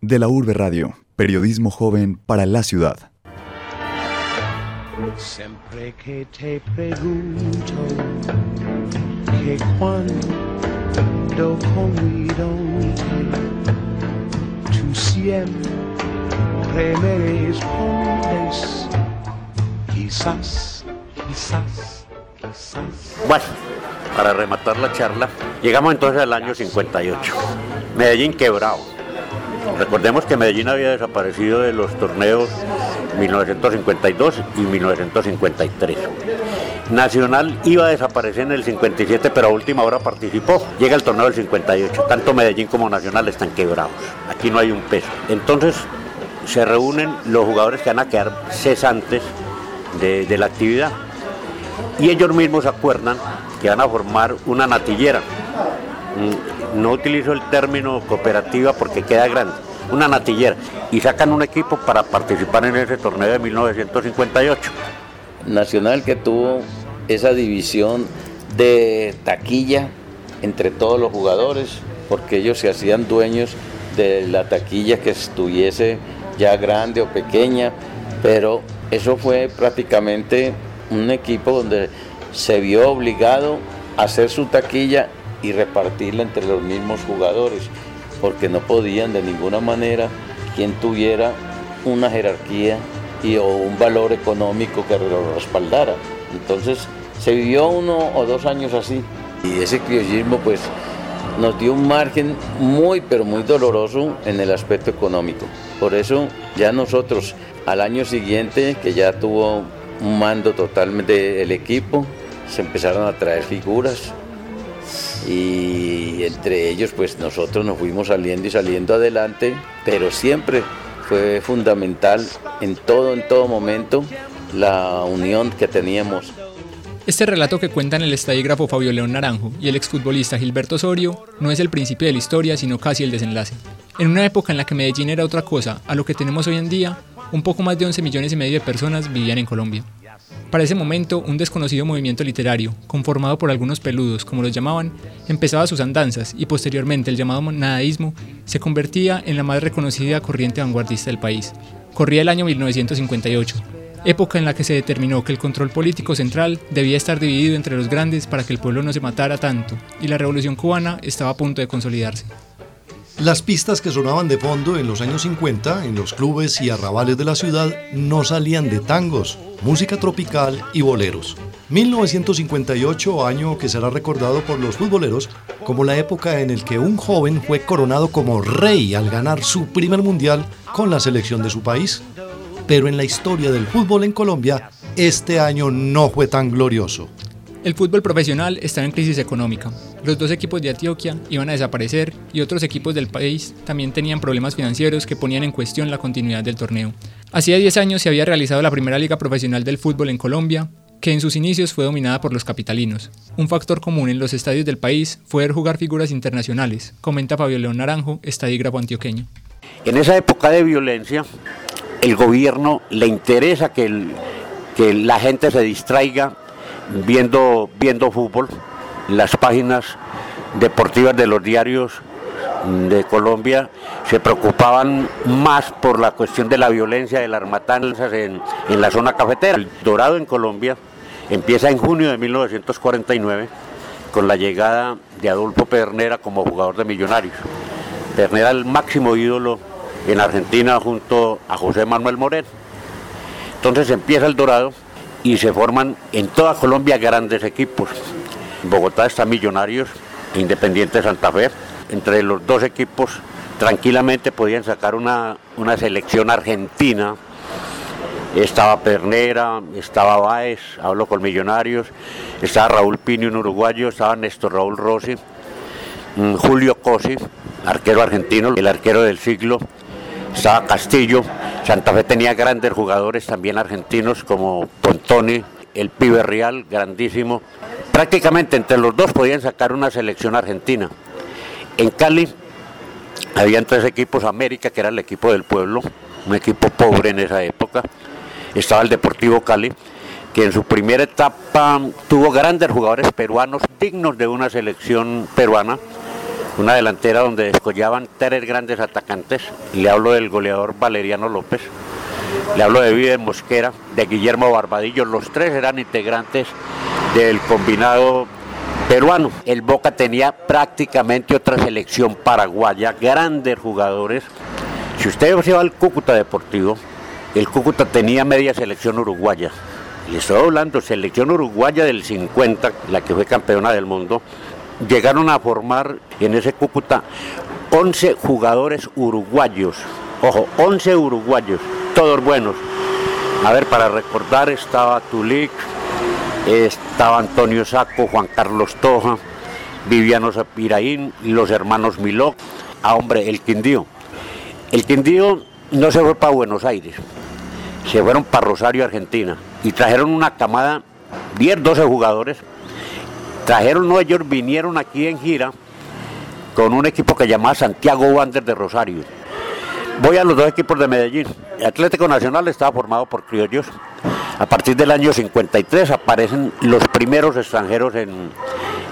De la Urbe Radio, periodismo joven para la ciudad. Siempre que te pregunto que cuando tú siempre me respondes, quizás, quizás, quizás. Bueno, para rematar la charla, llegamos entonces al año 58. Medellín quebrado. Recordemos que Medellín había desaparecido de los torneos 1952 y 1953. Nacional iba a desaparecer en el 57, pero a última hora participó. Llega el torneo del 58. Tanto Medellín como Nacional están quebrados. Aquí no hay un peso. Entonces se reúnen los jugadores que van a quedar cesantes de, la actividad. Y ellos mismos acuerdan que van a formar una natillera. Mm, no utilizo el término cooperativa porque queda grande, una natillera. Y sacan un equipo para participar en ese torneo de 1958. Nacional que tuvo esa división de taquilla entre todos los jugadores, porque ellos se hacían dueños de la taquilla que estuviese ya grande o pequeña, pero eso fue prácticamente un equipo donde se vio obligado a hacer su taquilla y repartirla entre los mismos jugadores, porque no podían de ninguna manera quien tuviera una jerarquía y, o un valor económico que lo respaldara. Entonces se vivió uno o dos años así y ese criollismo pues nos dio un margen muy pero muy doloroso en el aspecto económico. Por eso ya nosotros al año siguiente que ya tuvo un mando totalmente del equipo, se empezaron a traer figuras y entre ellos pues nosotros nos fuimos saliendo y saliendo adelante, pero siempre fue fundamental en todo, en todo momento la unión que teníamos. Este relato que cuentan el estadígrafo Fabio León Naranjo y el exfutbolista Gilberto Osorio no es el principio de la historia, sino casi el desenlace. En una época en la que Medellín era otra cosa a lo que tenemos hoy en día, un poco más de 11 millones y medio de personas vivían en Colombia. Para ese momento, un desconocido movimiento literario, conformado por algunos peludos, como los llamaban, empezaba sus andanzas y posteriormente el llamado nadaísmo se convertía en la más reconocida corriente vanguardista del país. Corría el año 1958, época en la que se determinó que el control político central debía estar dividido entre los grandes para que el pueblo no se matara tanto, y la revolución cubana estaba a punto de consolidarse. Las pistas que sonaban de fondo en los años 50 en los clubes y arrabales de la ciudad no salían de tangos, música tropical y boleros. 1958, año que será recordado por los futboleros como la época en el que un joven fue coronado como rey al ganar su primer mundial con la selección de su país. Pero en la historia del fútbol en Colombia, este año no fue tan glorioso. El fútbol profesional estaba en crisis económica. Los dos equipos de Antioquia iban a desaparecer y otros equipos del país también tenían problemas financieros que ponían en cuestión la continuidad del torneo. Hacía 10 años se había realizado la primera liga profesional del fútbol en Colombia, que en sus inicios fue dominada por los capitalinos. Un factor común en los estadios del país fue ver jugar figuras internacionales, comenta Fabio León Naranjo, estadígrafo antioqueño. En esa época de violencia, el gobierno le interesa que, la gente se distraiga viendo fútbol, las páginas deportivas de los diarios de Colombia se preocupaban más por la cuestión de la violencia, de las matanzas en, en la zona cafetera. El Dorado en Colombia empieza en junio de 1949 con la llegada de Adolfo Pernera como jugador de Millonarios. Pernera el máximo ídolo en Argentina junto a José Manuel Moreno. Entonces empieza el Dorado y se forman en toda Colombia grandes equipos. Bogotá está Millonarios, Independiente Santa Fe. Entre los dos equipos tranquilamente podían sacar una, una selección argentina. Estaba Pernera, estaba Báez, hablo con Millonarios, estaba Raúl Pino, un uruguayo, estaba Néstor Raúl Rossi, mm, Julio Cosi, arquero argentino, el arquero del siglo, estaba Castillo, Santa Fe tenía grandes jugadores también argentinos como Pontoni, el Pibe Real, grandísimo. Prácticamente entre los dos podían sacar una selección argentina. En Cali habían tres equipos, América, que era el equipo del pueblo, un equipo pobre en esa época. Estaba el Deportivo Cali, que en su primera etapa tuvo grandes jugadores peruanos dignos de una selección peruana una delantera donde descollaban tres grandes atacantes. Le hablo del goleador Valeriano López, le hablo de Vive Mosquera, de Guillermo Barbadillo. Los tres eran integrantes del combinado peruano. El Boca tenía prácticamente otra selección paraguaya, grandes jugadores. Si usted se va al Cúcuta Deportivo, el Cúcuta tenía media selección uruguaya. Le estoy hablando, selección uruguaya del 50, la que fue campeona del mundo. Llegaron a formar en ese Cúcuta 11 jugadores uruguayos. Ojo, 11 uruguayos, todos buenos. A ver, para recordar estaba Tulic, estaba Antonio Saco, Juan Carlos Toja, Viviano Zapiraín, los hermanos Miló. Ah, hombre, el Quindío. El Quindío no se fue para Buenos Aires, se fueron para Rosario, Argentina, y trajeron una camada, 10, 12 jugadores. Trajeron, no, ellos vinieron aquí en gira con un equipo que llamaba Santiago Wander de Rosario. Voy a los dos equipos de Medellín. El Atlético Nacional estaba formado por criollos. A partir del año 53 aparecen los primeros extranjeros en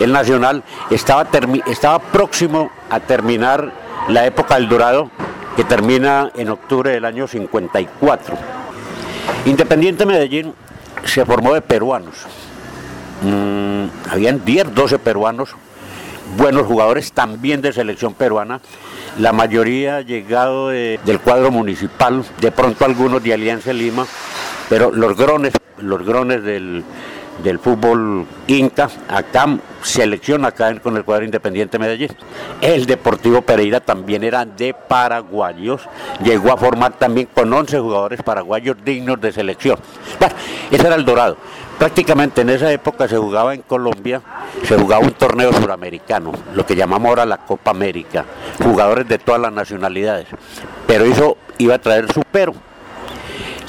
el Nacional. Estaba, próximo a terminar la época del Dorado, que termina en octubre del año 54. Independiente Medellín se formó de peruanos. Mm, habían 10, 12 peruanos, buenos jugadores también de selección peruana. La mayoría llegado del cuadro municipal, de pronto algunos de Alianza Lima, pero los grones, los grones del, del fútbol Inca, acá selecciona acá con el cuadro Independiente Medellín. El Deportivo Pereira también era de paraguayos, llegó a formar también con 11 jugadores paraguayos dignos de selección. Bueno, ese era el Dorado. Prácticamente en esa época se jugaba en Colombia, se jugaba un torneo suramericano, lo que llamamos ahora la Copa América, jugadores de todas las nacionalidades. Pero eso iba a traer su pero.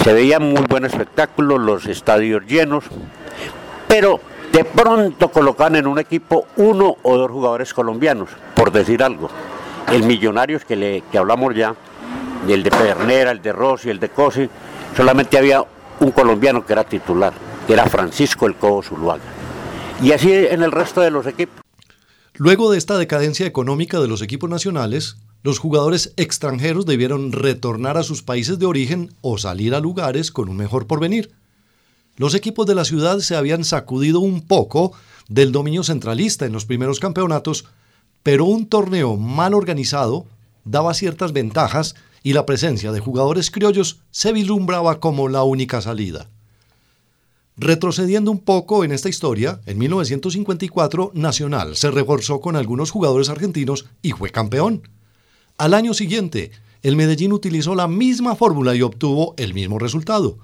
Se veía muy buen espectáculo, los estadios llenos, pero de pronto colocan en un equipo uno o dos jugadores colombianos, por decir algo. El Millonarios que, le, que hablamos ya, el de Pedernera, el de Rossi, el de Cosi, solamente había un colombiano que era titular, que era Francisco El Cobo Zuluaga. Y así en el resto de los equipos. Luego de esta decadencia económica de los equipos nacionales, los jugadores extranjeros debieron retornar a sus países de origen o salir a lugares con un mejor porvenir. Los equipos de la ciudad se habían sacudido un poco del dominio centralista en los primeros campeonatos, pero un torneo mal organizado daba ciertas ventajas y la presencia de jugadores criollos se vislumbraba como la única salida. Retrocediendo un poco en esta historia, en 1954 Nacional se reforzó con algunos jugadores argentinos y fue campeón. Al año siguiente, el Medellín utilizó la misma fórmula y obtuvo el mismo resultado.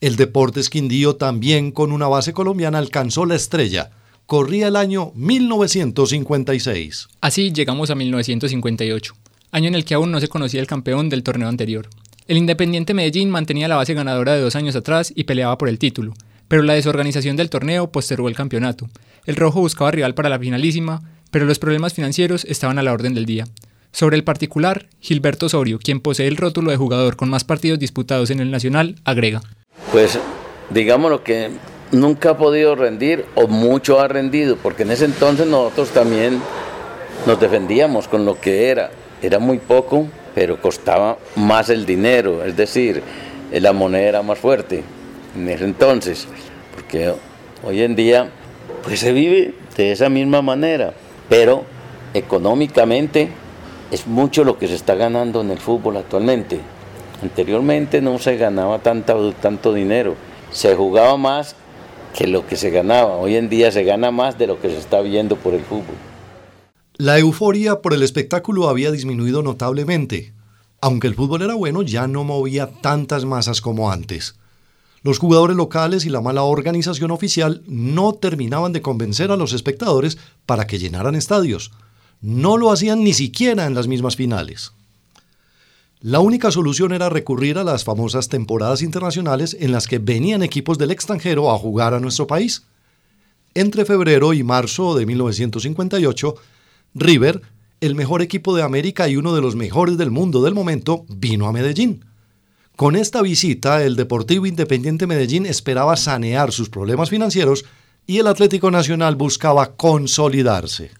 El Deportes Quindío también con una base colombiana alcanzó la estrella. Corría el año 1956. Así llegamos a 1958, año en el que aún no se conocía el campeón del torneo anterior. El Independiente Medellín mantenía la base ganadora de dos años atrás y peleaba por el título, pero la desorganización del torneo postergó el campeonato. El rojo buscaba rival para la finalísima, pero los problemas financieros estaban a la orden del día. Sobre el particular, Gilberto Osorio, quien posee el rótulo de jugador con más partidos disputados en el Nacional, agrega. Pues digamos lo que nunca ha podido rendir o mucho ha rendido, porque en ese entonces nosotros también nos defendíamos con lo que era. Era muy poco, pero costaba más el dinero, es decir, la moneda era más fuerte en ese entonces, porque hoy en día pues se vive de esa misma manera, pero económicamente es mucho lo que se está ganando en el fútbol actualmente. Anteriormente no se ganaba tanto, tanto dinero, se jugaba más que lo que se ganaba. Hoy en día se gana más de lo que se está viendo por el fútbol. La euforia por el espectáculo había disminuido notablemente. Aunque el fútbol era bueno, ya no movía tantas masas como antes. Los jugadores locales y la mala organización oficial no terminaban de convencer a los espectadores para que llenaran estadios. No lo hacían ni siquiera en las mismas finales. La única solución era recurrir a las famosas temporadas internacionales en las que venían equipos del extranjero a jugar a nuestro país. Entre febrero y marzo de 1958, River, el mejor equipo de América y uno de los mejores del mundo del momento, vino a Medellín. Con esta visita, el Deportivo Independiente Medellín esperaba sanear sus problemas financieros y el Atlético Nacional buscaba consolidarse.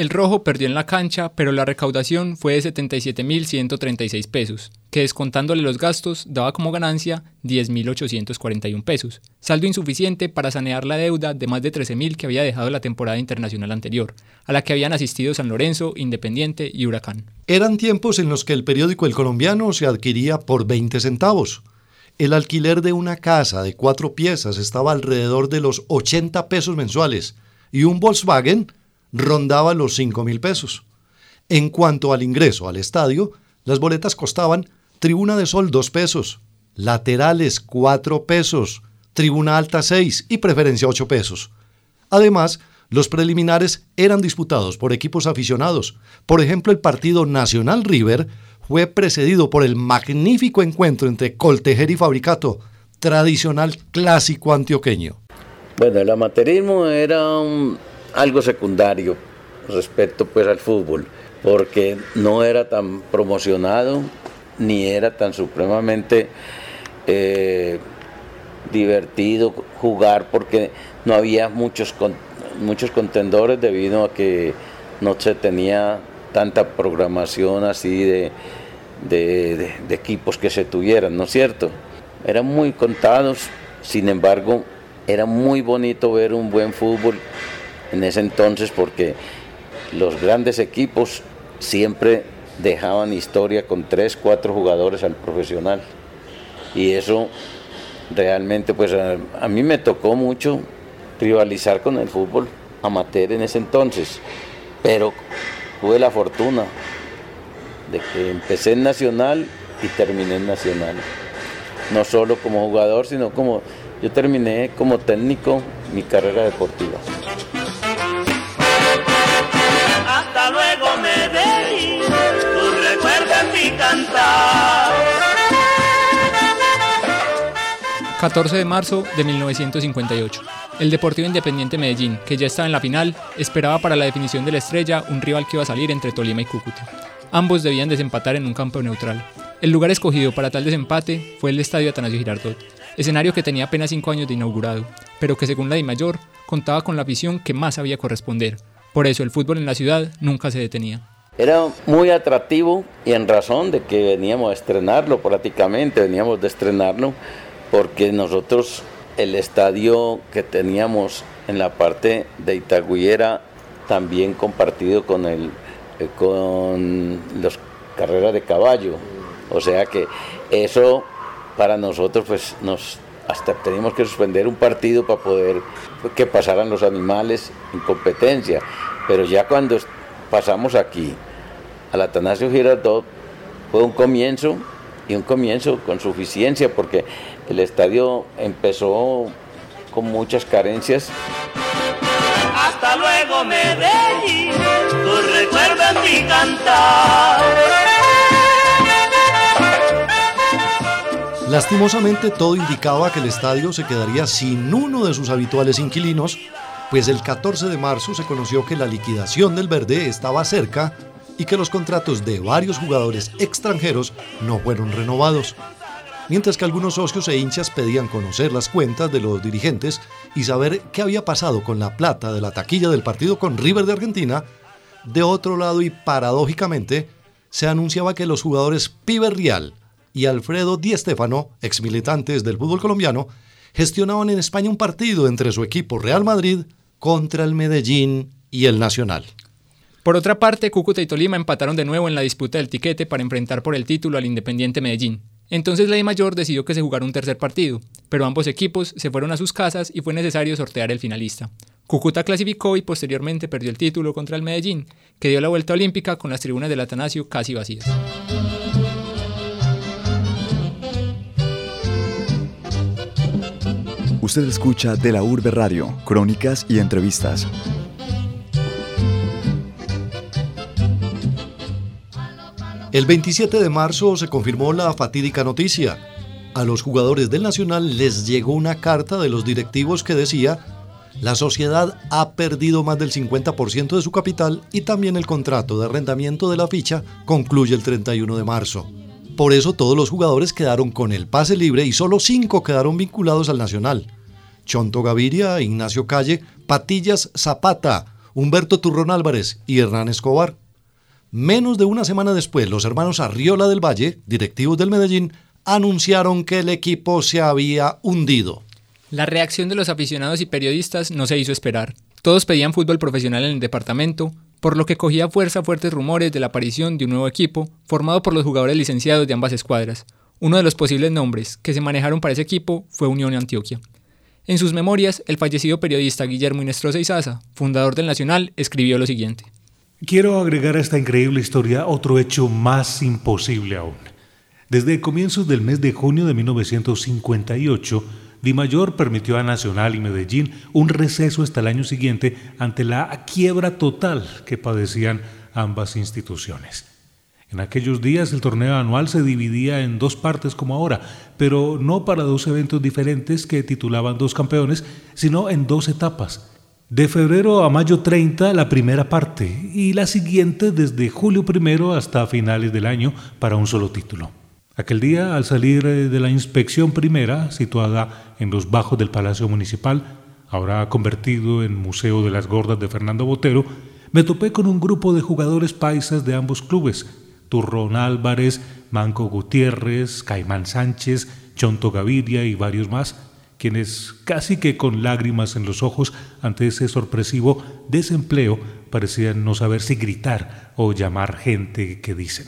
El rojo perdió en la cancha, pero la recaudación fue de 77.136 pesos, que descontándole los gastos daba como ganancia 10.841 pesos, saldo insuficiente para sanear la deuda de más de 13.000 que había dejado la temporada internacional anterior, a la que habían asistido San Lorenzo, Independiente y Huracán. Eran tiempos en los que el periódico El Colombiano se adquiría por 20 centavos. El alquiler de una casa de cuatro piezas estaba alrededor de los 80 pesos mensuales y un Volkswagen rondaba los 5 mil pesos. En cuanto al ingreso al estadio, las boletas costaban tribuna de sol 2 pesos, laterales 4 pesos, tribuna alta 6 y preferencia 8 pesos. Además, los preliminares eran disputados por equipos aficionados. Por ejemplo, el partido Nacional River fue precedido por el magnífico encuentro entre Coltejer y Fabricato, tradicional clásico antioqueño. Bueno, el amateurismo era algo secundario respecto pues al fútbol, porque no era tan promocionado ni era tan supremamente eh, divertido jugar porque no había muchos, muchos contendores debido a que no se tenía tanta programación así de, de, de equipos que se tuvieran, ¿no es cierto? Eran muy contados, sin embargo, era muy bonito ver un buen fútbol en ese entonces porque los grandes equipos siempre dejaban historia con tres, cuatro jugadores al profesional. Y eso realmente, pues a, mí me tocó mucho rivalizar con el fútbol amateur en ese entonces, pero tuve la fortuna de que empecé en Nacional y terminé en Nacional. No solo como jugador, sino como yo terminé como técnico mi carrera deportiva. 14 de marzo de 1958. El Deportivo Independiente Medellín, que ya estaba en la final, esperaba para la definición de la estrella un rival que iba a salir entre Tolima y Cúcuta. Ambos debían desempatar en un campo neutral. El lugar escogido para tal desempate fue el Estadio Atanasio Girardot, escenario que tenía apenas 5 años de inaugurado, pero que según la DIMAYOR contaba con la afición que más sabía corresponder. Por eso el fútbol en la ciudad nunca se detenía. Era muy atractivo y en razón de que veníamos a estrenarlo prácticamente, veníamos de estrenarlo porque nosotros el estadio que teníamos en la parte de Itagüí era también compartido con el eh, con las carreras de caballo. O sea que eso para nosotros pues nos hasta teníamos que suspender un partido para poder que pasaran los animales en competencia. Pero ya cuando pasamos aquí al Atanasio Girardot fue un comienzo y un comienzo con suficiencia porque el estadio empezó con muchas carencias. Hasta luego Medellín, tu recuerdo en mi cantar. Lastimosamente todo indicaba que el estadio se quedaría sin uno de sus habituales inquilinos, pues el 14 de marzo se conoció que la liquidación del verde estaba cerca y que los contratos de varios jugadores extranjeros no fueron renovados. Mientras que algunos socios e hinchas pedían conocer las cuentas de los dirigentes y saber qué había pasado con la plata de la taquilla del partido con River de Argentina, de otro lado y paradójicamente, se anunciaba que los jugadores Pibe Real, y Alfredo Di Stéfano, exmilitantes del fútbol colombiano, gestionaban en España un partido entre su equipo Real Madrid contra el Medellín y el Nacional. Por otra parte, Cúcuta y Tolima empataron de nuevo en la disputa del tiquete para enfrentar por el título al Independiente Medellín. Entonces la Mayor decidió que se jugara un tercer partido, pero ambos equipos se fueron a sus casas y fue necesario sortear el finalista. Cúcuta clasificó y posteriormente perdió el título contra el Medellín, que dio la vuelta olímpica con las tribunas del Atanasio casi vacías. Usted escucha de la Urbe Radio, crónicas y entrevistas. El 27 de marzo se confirmó la fatídica noticia. A los jugadores del Nacional les llegó una carta de los directivos que decía, la sociedad ha perdido más del 50% de su capital y también el contrato de arrendamiento de la ficha concluye el 31 de marzo. Por eso todos los jugadores quedaron con el pase libre y solo cinco quedaron vinculados al Nacional. Chonto Gaviria, Ignacio Calle, Patillas Zapata, Humberto Turrón Álvarez y Hernán Escobar. Menos de una semana después, los hermanos Arriola del Valle, directivos del Medellín, anunciaron que el equipo se había hundido. La reacción de los aficionados y periodistas no se hizo esperar. Todos pedían fútbol profesional en el departamento, por lo que cogía fuerza fuertes rumores de la aparición de un nuevo equipo formado por los jugadores licenciados de ambas escuadras. Uno de los posibles nombres que se manejaron para ese equipo fue Unión Antioquia. En sus memorias, el fallecido periodista Guillermo Inestrosa Izaza, fundador del Nacional, escribió lo siguiente. Quiero agregar a esta increíble historia otro hecho más imposible aún. Desde comienzos del mes de junio de 1958, Di Mayor permitió a Nacional y Medellín un receso hasta el año siguiente ante la quiebra total que padecían ambas instituciones. En aquellos días el torneo anual se dividía en dos partes como ahora, pero no para dos eventos diferentes que titulaban dos campeones, sino en dos etapas. De febrero a mayo 30 la primera parte y la siguiente desde julio primero hasta finales del año para un solo título. Aquel día, al salir eh, de la inspección primera, situada en los bajos del Palacio Municipal, ahora convertido en Museo de las Gordas de Fernando Botero, me topé con un grupo de jugadores paisas de ambos clubes, Turrón Álvarez, Manco Gutiérrez, Caimán Sánchez, Chonto Gaviria y varios más, quienes casi que con lágrimas en los ojos ante ese sorpresivo desempleo parecían no saber si gritar o llamar gente que dicen.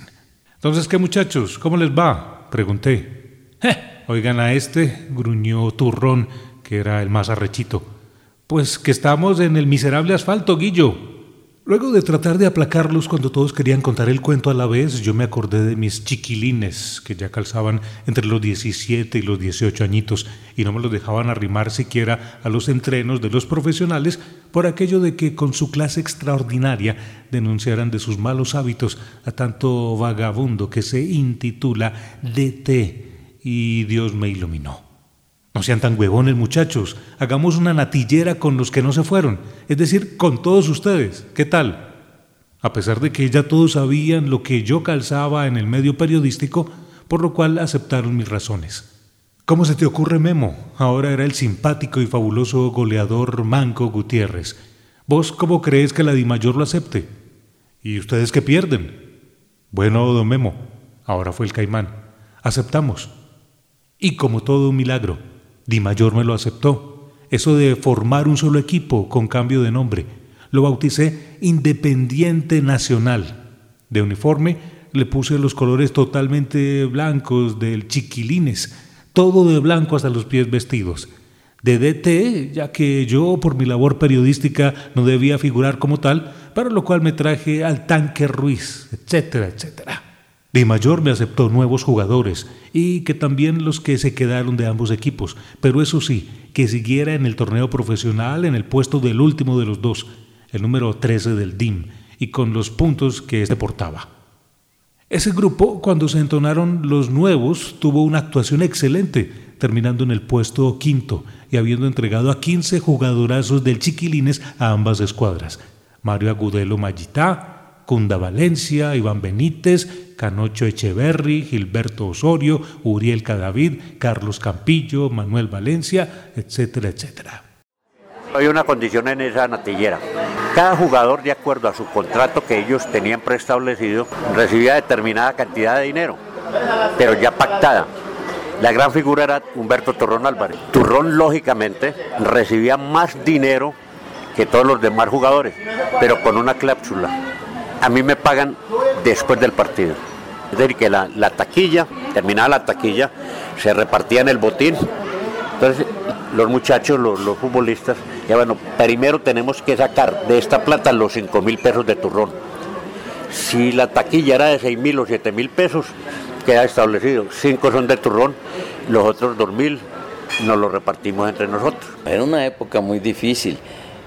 Entonces, ¿qué muchachos? ¿Cómo les va? Pregunté. Oigan a este, gruñó Turrón, que era el más arrechito. Pues que estamos en el miserable asfalto, Guillo. Luego de tratar de aplacarlos cuando todos querían contar el cuento a la vez, yo me acordé de mis chiquilines, que ya calzaban entre los 17 y los 18 añitos, y no me los dejaban arrimar siquiera a los entrenos de los profesionales por aquello de que con su clase extraordinaria denunciaran de sus malos hábitos a tanto vagabundo que se intitula DT, y Dios me iluminó. No sean tan huevones, muchachos. Hagamos una natillera con los que no se fueron, es decir, con todos ustedes. ¿Qué tal? A pesar de que ya todos sabían lo que yo calzaba en el medio periodístico, por lo cual aceptaron mis razones. ¿Cómo se te ocurre, Memo? Ahora era el simpático y fabuloso goleador Manco Gutiérrez. ¿Vos cómo crees que la Di Mayor lo acepte? ¿Y ustedes qué pierden? Bueno, don Memo, ahora fue el caimán. Aceptamos. Y como todo un milagro, Di Mayor me lo aceptó. Eso de formar un solo equipo con cambio de nombre. Lo bauticé Independiente Nacional. De uniforme le puse los colores totalmente blancos del chiquilines, todo de blanco hasta los pies vestidos. De DT, ya que yo por mi labor periodística no debía figurar como tal, para lo cual me traje al tanque Ruiz, etcétera, etcétera. Di Mayor me aceptó nuevos jugadores y que también los que se quedaron de ambos equipos, pero eso sí, que siguiera en el torneo profesional en el puesto del último de los dos, el número 13 del DIM, y con los puntos que éste portaba. Ese grupo, cuando se entonaron los nuevos, tuvo una actuación excelente, terminando en el puesto quinto y habiendo entregado a 15 jugadorazos del Chiquilines a ambas escuadras. Mario Agudelo Mayitá, Cunda Valencia, Iván Benítez, Canocho Echeverry, Gilberto Osorio, Uriel Cadavid, Carlos Campillo, Manuel Valencia, etcétera, etcétera. Hay una condición en esa natillera. Cada jugador, de acuerdo a su contrato que ellos tenían preestablecido, recibía determinada cantidad de dinero, pero ya pactada. La gran figura era Humberto Turrón Álvarez. Turrón, lógicamente, recibía más dinero que todos los demás jugadores, pero con una cláusula a mí me pagan después del partido. Es decir, que la, la taquilla, terminada la taquilla, se repartía en el botín. Entonces, los muchachos, los, los futbolistas, ya bueno, primero tenemos que sacar de esta plata los 5 mil pesos de turrón. Si la taquilla era de 6 mil o 7 mil pesos, queda establecido. 5 son de turrón, los otros 2 mil nos los repartimos entre nosotros. Era una época muy difícil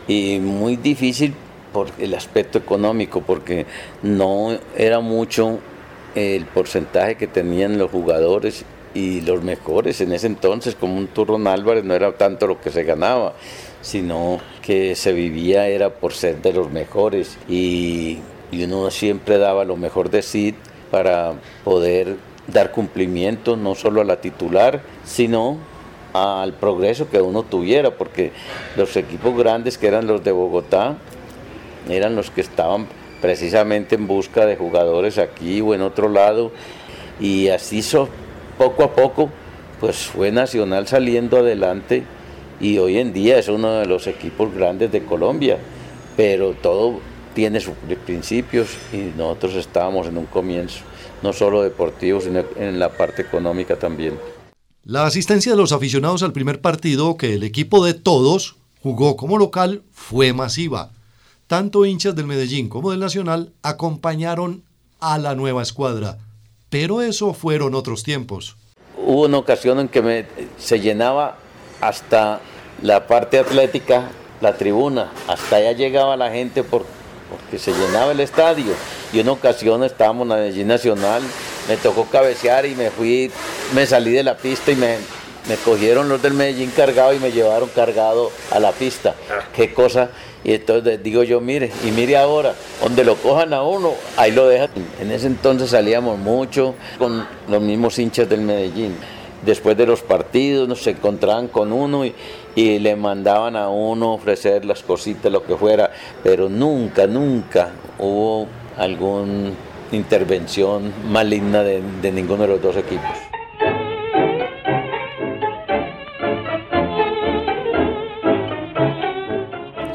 y muy difícil por el aspecto económico, porque no era mucho el porcentaje que tenían los jugadores y los mejores en ese entonces, como un Turrón Álvarez, no era tanto lo que se ganaba, sino que se vivía era por ser de los mejores. Y, y uno siempre daba lo mejor de sí para poder dar cumplimiento no solo a la titular, sino al progreso que uno tuviera, porque los equipos grandes que eran los de Bogotá eran los que estaban precisamente en busca de jugadores aquí o en otro lado y así so, poco a poco pues fue Nacional saliendo adelante y hoy en día es uno de los equipos grandes de Colombia, pero todo tiene sus principios y nosotros estábamos en un comienzo, no solo deportivo, sino en la parte económica también. La asistencia de los aficionados al primer partido que el equipo de todos jugó como local fue masiva. Tanto hinchas del Medellín como del Nacional acompañaron a la nueva escuadra, pero eso fueron otros tiempos. Hubo una ocasión en que me, se llenaba hasta la parte atlética, la tribuna, hasta allá llegaba la gente por, porque se llenaba el estadio. Y una ocasión estábamos en la Medellín Nacional, me tocó cabecear y me fui, me salí de la pista y me, me cogieron los del Medellín cargado y me llevaron cargado a la pista. Qué cosa. Y entonces digo yo, mire, y mire ahora, donde lo cojan a uno, ahí lo dejan. En ese entonces salíamos mucho con los mismos hinchas del Medellín después de los partidos nos encontraban con uno y, le mandaban a uno ofrecer las cositas, lo que fuera, pero nunca, nunca hubo alguna intervención maligna de, ninguno de los dos equipos.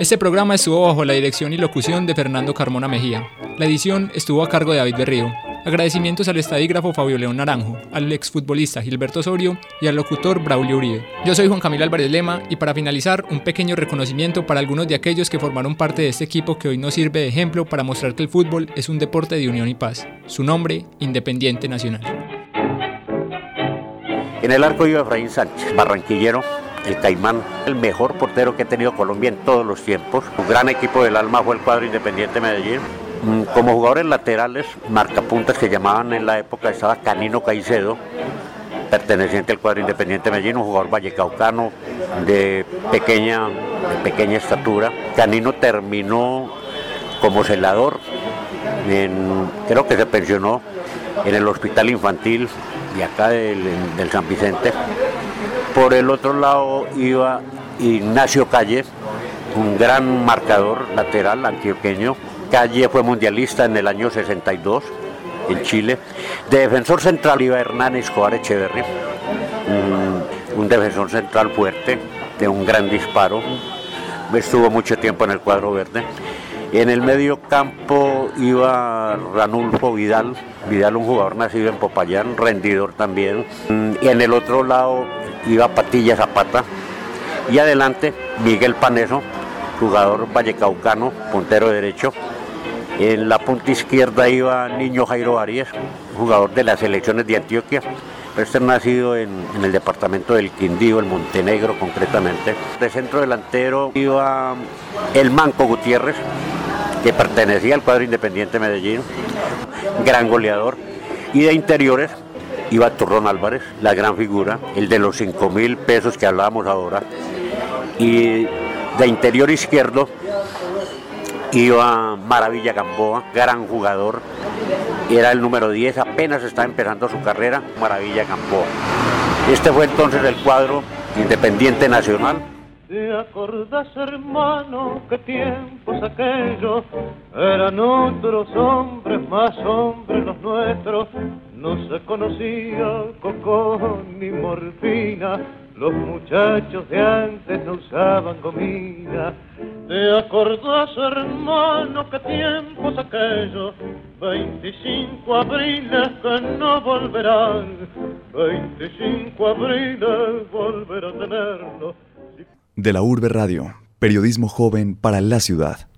Este programa estuvo bajo la dirección y locución de Fernando Carmona Mejía. La edición estuvo a cargo de David Berrío. Agradecimientos al estadígrafo Fabio León Naranjo, al exfutbolista Gilberto Osorio y al locutor Braulio Uribe. Yo soy Juan Camilo Álvarez Lema y para finalizar, un pequeño reconocimiento para algunos de aquellos que formaron parte de este equipo que hoy nos sirve de ejemplo para mostrar que el fútbol es un deporte de unión y paz. Su nombre, Independiente Nacional. En el arco iba Efraín Sánchez, barranquillero, el Caimán, el mejor portero que ha tenido Colombia en todos los tiempos. Un gran equipo del alma fue el cuadro Independiente Medellín. Mm, como jugadores laterales, marcapuntas que llamaban en la época, estaba Canino Caicedo, perteneciente al cuadro Independiente Medellín, un jugador vallecaucano de pequeña, de pequeña estatura. Canino terminó como celador, creo que se pensionó en el hospital infantil de acá del, del San Vicente. Por el otro lado iba Ignacio Calle, un gran marcador lateral antioqueño, Calle fue mundialista en el año 62 en Chile. De defensor central iba Hernán Escobar Echeverri, un, defensor central fuerte, de un gran disparo. Estuvo mucho tiempo en el cuadro verde. En el medio campo iba Ranulfo Vidal, Vidal un jugador nacido en Popayán, rendidor también. Y en el otro lado iba Patilla Zapata. Y adelante Miguel Paneso, jugador vallecaucano, puntero derecho. En la punta izquierda iba Niño Jairo Arias, jugador de las selecciones de Antioquia. Este nacido en, el departamento del Quindío, el Montenegro concretamente. De centro delantero iba el Manco Gutiérrez, que pertenecía al cuadro Independiente Medellín, gran goleador. Y de interiores iba Turrón Álvarez, la gran figura, el de los 5 mil pesos que hablábamos ahora. Y de interior izquierdo iba Maravilla Gamboa, gran jugador, era el número 10, apenas estaba empezando su carrera, Maravilla Gamboa. Este fue entonces el cuadro Independiente Nacional. ¿Te acordás, hermano, qué tiempos aquellos? Eran otros hombres, más hombres los nuestros. No se conocía coco ni morfina los muchachos de antes no usaban comida. ¿Te acordás, hermano, qué tiempos aquellos? 25 abriles que no volverán. 25 abriles volver a tenerlo. De la Urbe Radio, periodismo joven para la ciudad.